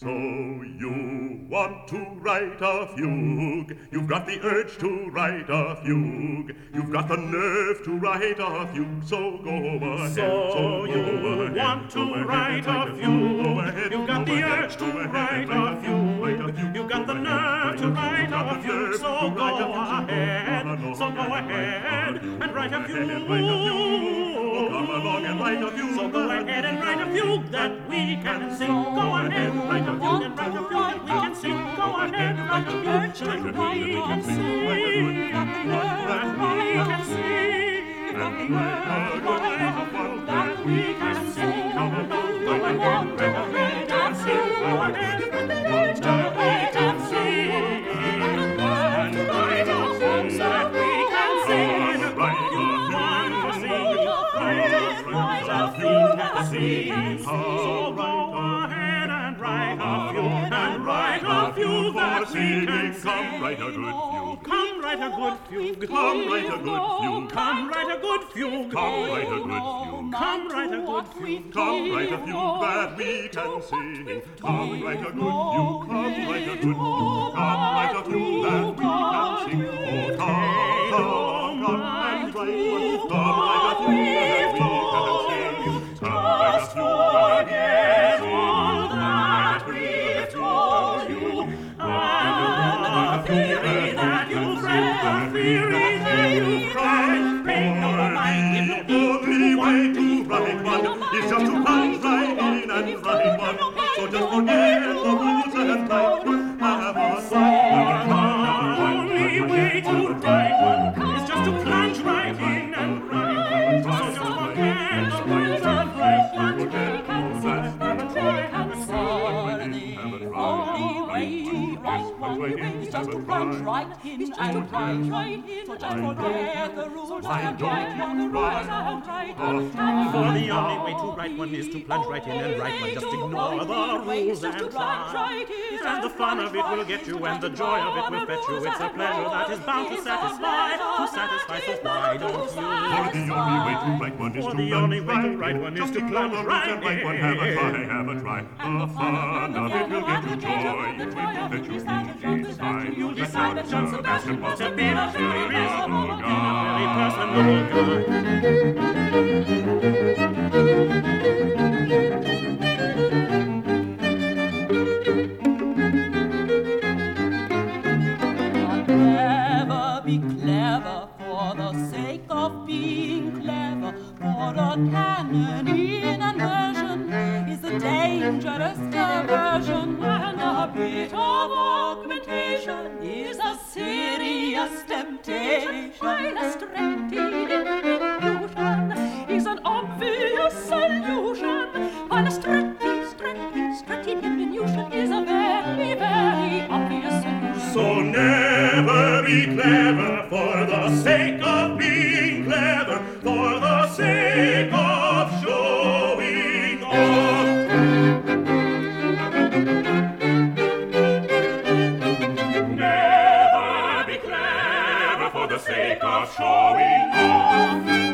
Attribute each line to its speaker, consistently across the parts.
Speaker 1: So you want to write a fugue? You've got the urge to write a fugue. You've got the nerve to write a fugue. So go ahead.
Speaker 2: So, so you ahead, want to write a fugue? You've got the urge to write a fugue. You've got the nerve to write a fugue. So go ahead. So go ahead and write a fugue.
Speaker 1: And write a fugue.
Speaker 2: So go ahead and write a fugue that we can sing. Go ahead, write a fugue and write a fugue that we can sing. Go ahead, and write a fugue that we can sing. That we can sing. That we can sing. Go ahead, write a fugue that sing. Go ahead, that we So go ahead and write a few, and write a few that we can
Speaker 1: Come write a good fugue.
Speaker 2: Come write a good fugue.
Speaker 1: Come write a good fugue.
Speaker 2: Come write a good fugue.
Speaker 1: Come write a good fugue.
Speaker 2: Come write a good fugue.
Speaker 1: Come write a fugue that we can sing. Come write a good fugue. Come write a good fugue. Come write a fugue that we can sing. Oh, come, come, come and write one. Come write a fugue
Speaker 2: 你过这种生活幸福吗？For the only way to write one is to plunge right in and write one. Just ignore the rules and try. And the fun of it will get you, and the joy of it will fetch you. It's a pleasure that is bound to satisfy. To satisfy, so why don't
Speaker 1: For the only way to write one is to
Speaker 2: the
Speaker 1: plunge
Speaker 2: only way to
Speaker 1: right
Speaker 2: write
Speaker 1: in.
Speaker 2: one is to plunge
Speaker 1: the rules
Speaker 2: right
Speaker 1: and one. Have a try, have a try. The fun of it will get you joy. It will fetch you each time.
Speaker 2: You'll
Speaker 1: That's
Speaker 2: decide Never John Sebastian was a bit of a reasonable
Speaker 1: guy.
Speaker 2: Very personable
Speaker 3: for the cannon in a measure. dangerous diversion and a bit of augmentation is a serious temptation. Finest remedy in confusion is an obvious solution. While a remedy, remedy, remedy diminution is a very, very obvious solution.
Speaker 2: So never be clever for the sake of being clever, for the sake of for the sake of showing off.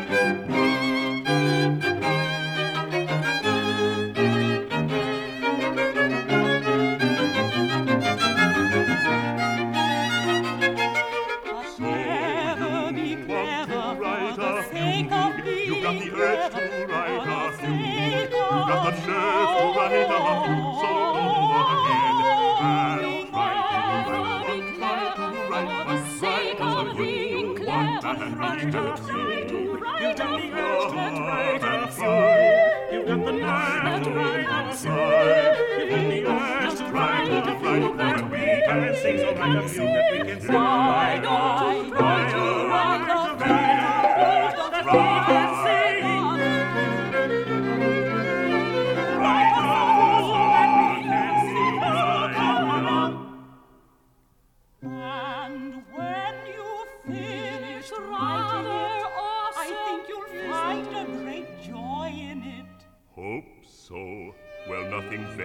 Speaker 1: got the urge to write a
Speaker 3: few.
Speaker 1: You got the nerve to run it up. done right, that's right,
Speaker 2: you've done the edge, that's right, that's right. You've got the knife, that's right, that's right. You've done the edge, that's right, that's right. That we can sing so kind of you that we can sing.
Speaker 1: Why not?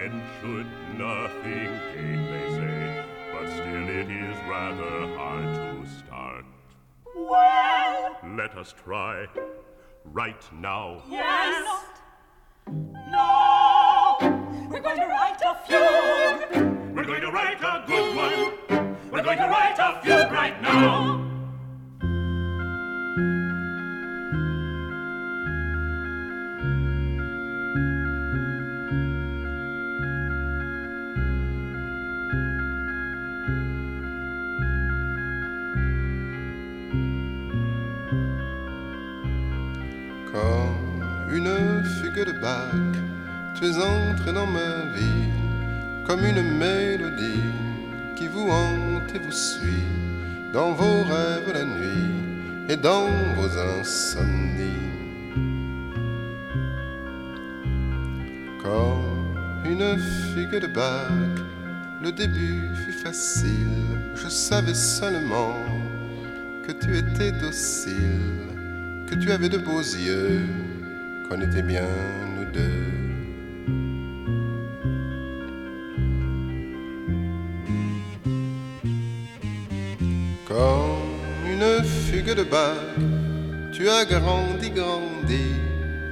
Speaker 1: Nothing ventured, nothing gained, they say. But still, it is rather hard to start.
Speaker 3: Well,
Speaker 1: Let us try right now.
Speaker 3: yes. No, we're going to write a fugue.
Speaker 2: We're going to write a good one. We're going to write a fugue right now.
Speaker 4: Tu es entré dans ma vie comme une mélodie qui vous hante et vous suit dans vos rêves la nuit et dans vos insomnies. Comme une figue de bac, le début fut facile, je savais seulement que tu étais docile, que tu avais de beaux yeux qu'on était bien nous deux. Comme une fugue de bac, tu as grandi, grandi,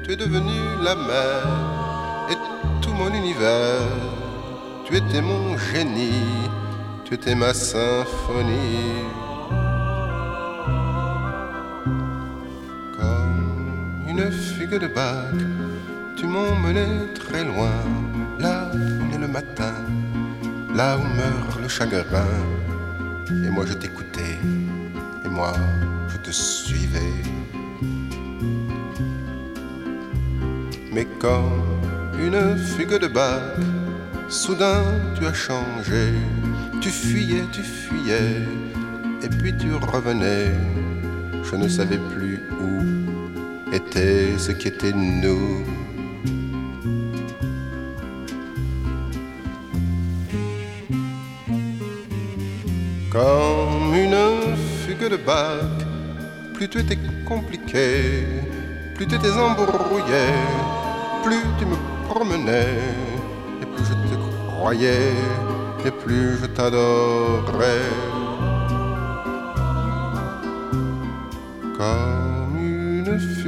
Speaker 4: tu es devenu la mer et tout mon univers. Tu étais mon génie, tu étais ma symphonie. De bac, tu m'emmenais très loin, là où est le matin, là où meurt le chagrin. Et moi je t'écoutais, et moi je te suivais. Mais comme une figue de bac, soudain tu as changé, tu fuyais, tu fuyais, et puis tu revenais, je ne savais plus était ce qui était nous. Comme une fugue de bac, plus tu étais compliqué, plus tu étais embrouillé, plus tu me promenais, et plus je te croyais, et plus je t'adorais.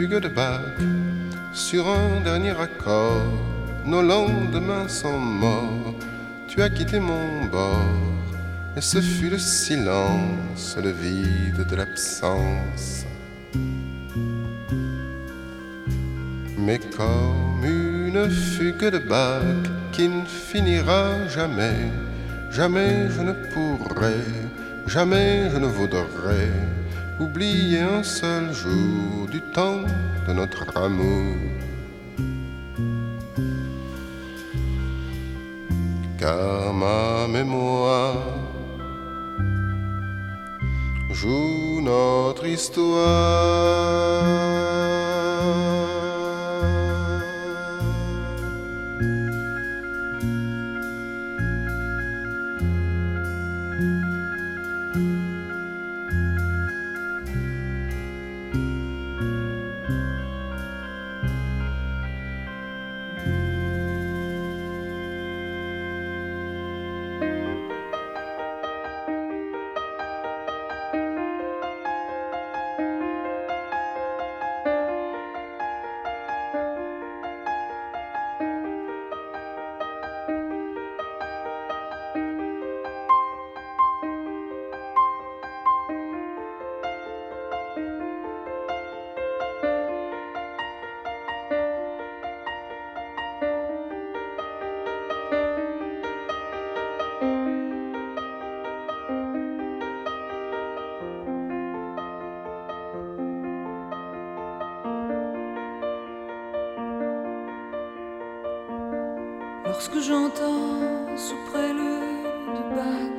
Speaker 4: De bac sur un dernier accord. Nos lendemains sont morts, tu as quitté mon bord, et ce fut le silence, le vide de l'absence. Mais comme une fugue de bac qui ne finira jamais, jamais je ne pourrai, jamais je ne voudrais oublier un seul jour du temps de notre amour. Car ma mémoire joue notre histoire.
Speaker 5: J'entends sous prélude de bac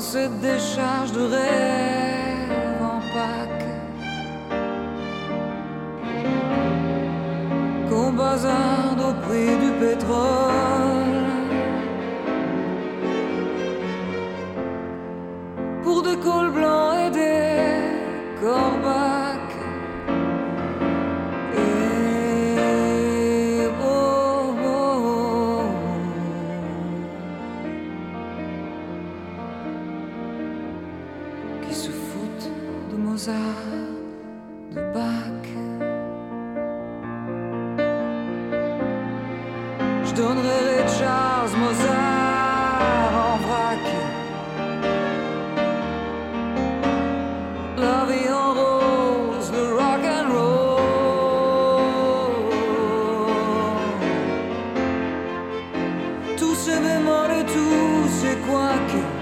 Speaker 5: cette décharge de rêve en Pâques. Qu'on bazarde au prix du pétrole je me le tout, c'est quoi que.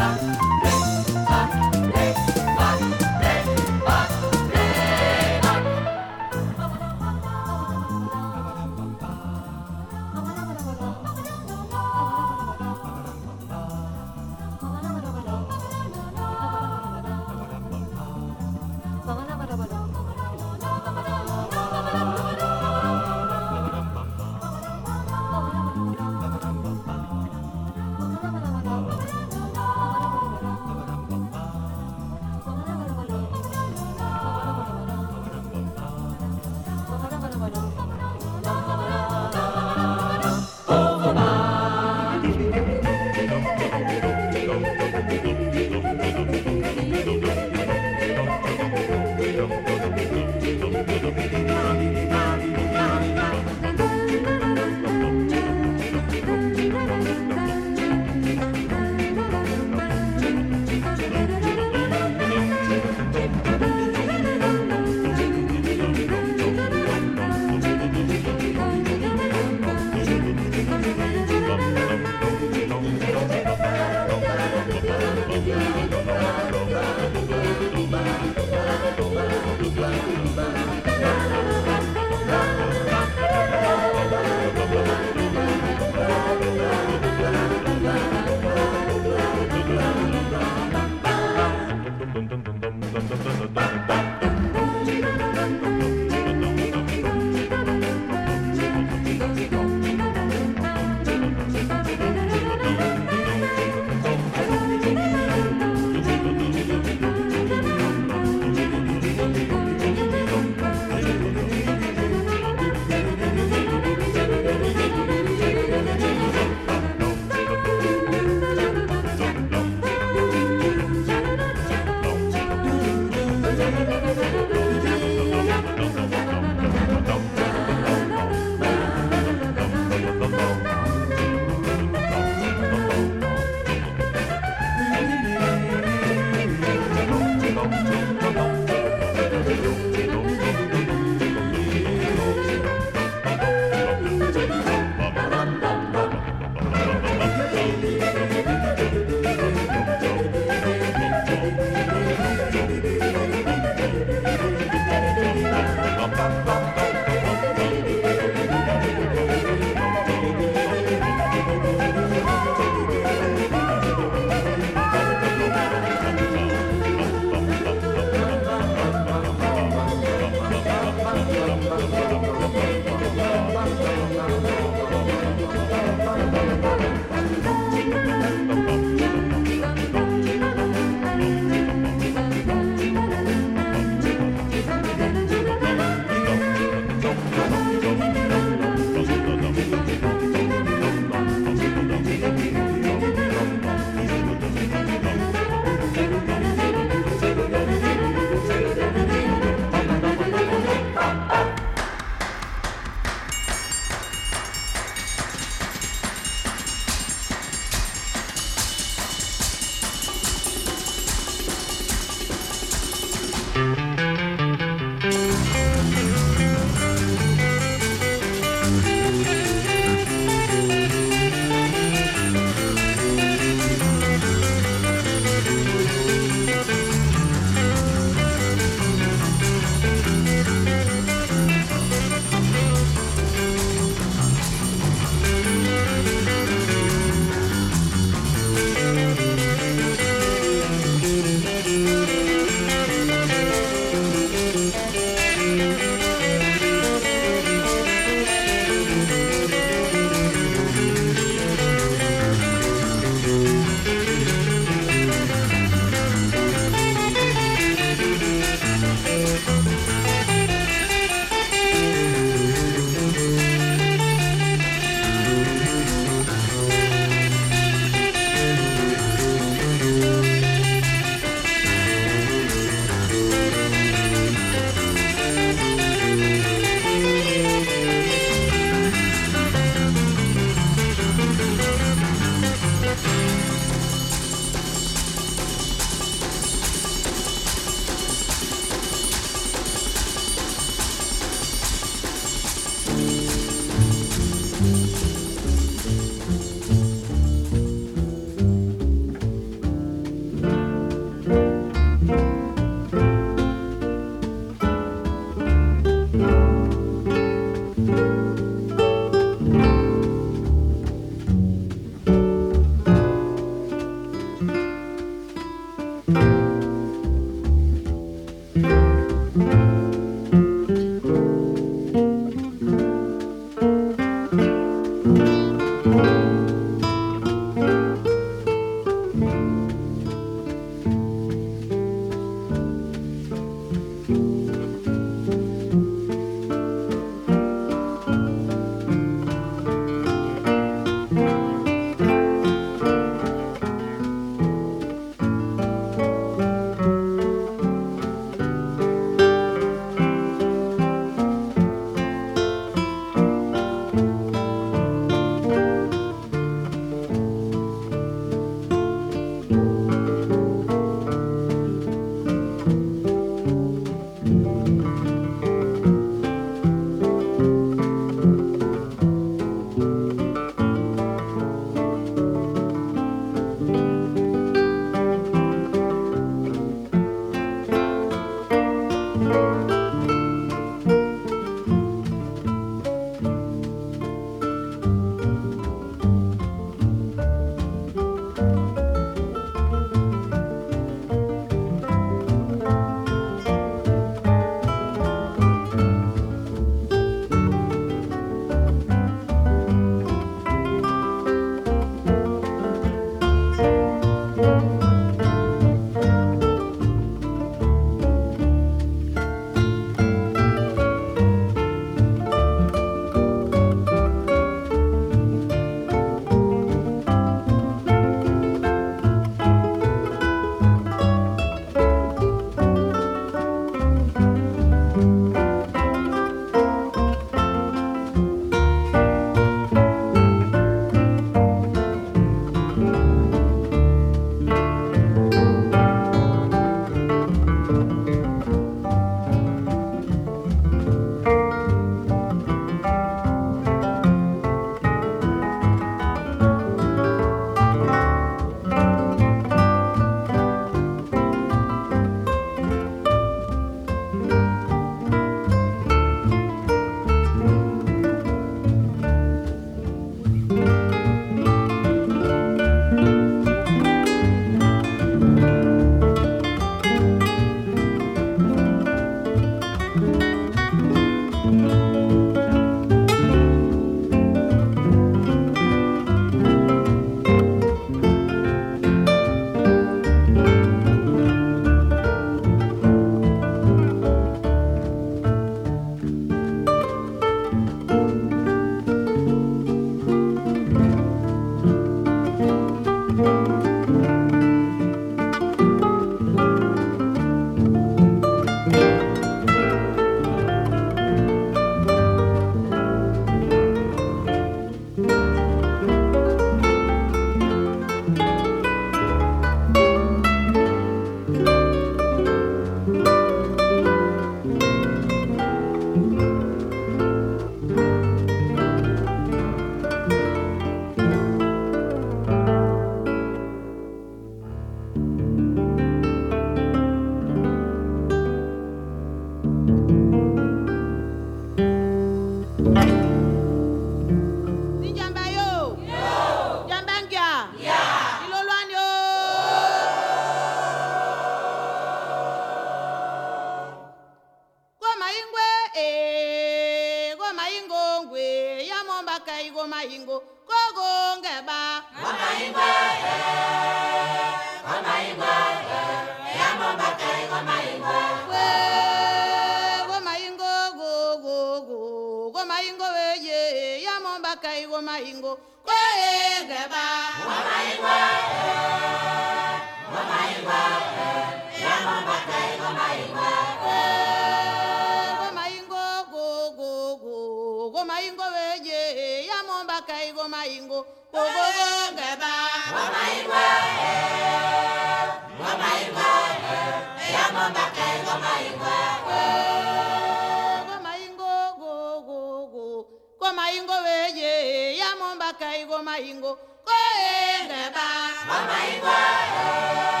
Speaker 6: maingo, koe ngeba. Mama
Speaker 7: ingo, eh.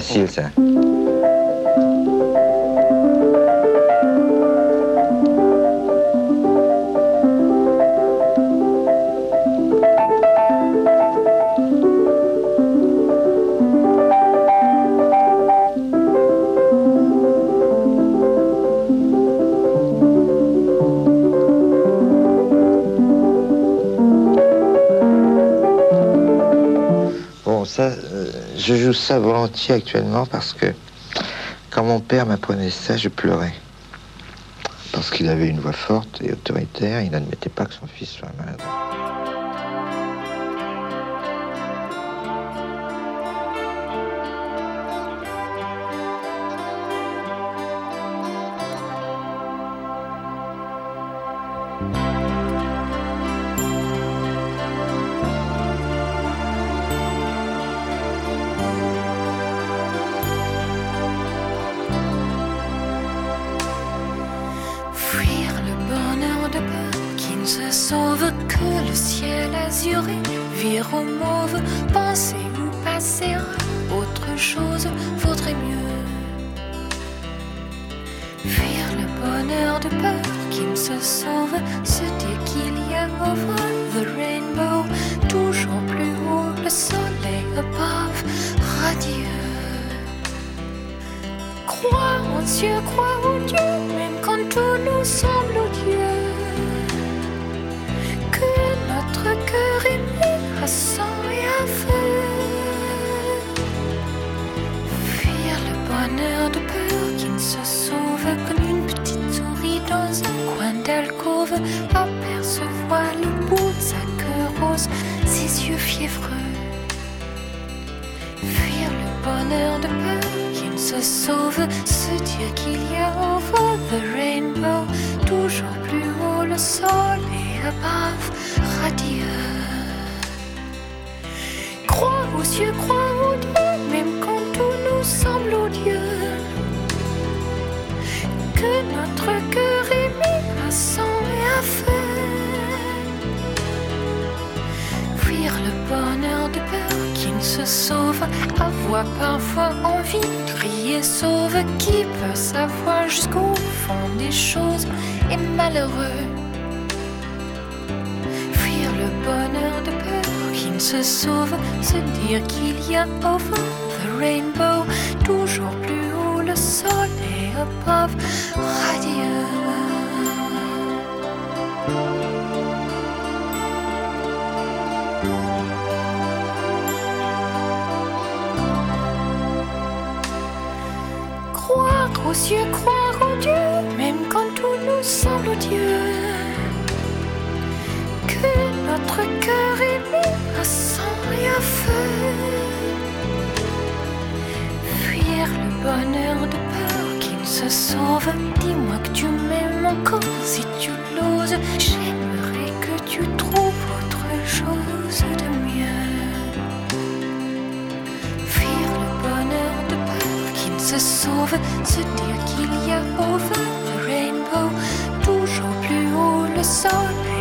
Speaker 7: Сейчас. Je joue ça volontiers actuellement parce que quand mon père m'apprenait ça, je pleurais. Parce qu'il avait une voix forte et autoritaire, il n'admettait pas que son fils soit malade.
Speaker 8: Se dire qu'il y a over the rainbow, toujours plus haut le soleil above, radieux. Crois aux yeux, crois aux dieux, même quand tout nous semble odieux. Que notre cœur est mis à sang et à feu. Fuir le bonheur de peur se sauve, avoir parfois envie de crier sauve, qui peut savoir jusqu'au fond des choses? Est malheureux. Fuir le bonheur de peur qui ne se sauve, se dire qu'il y a over the rainbow, toujours plus haut le soleil above, radieux. Croire en Dieu, même quand tout nous semble odieux. Que notre cœur est mis à sang et à feu. Fuir le bonheur de peur qui ne se sauve. Dis-moi que tu m'aimes encore si tu l'oses. J'aimerais que tu trouves autre chose de mieux. Se sauve, se dire qu'il y a over the rainbow, toujours plus haut le soleil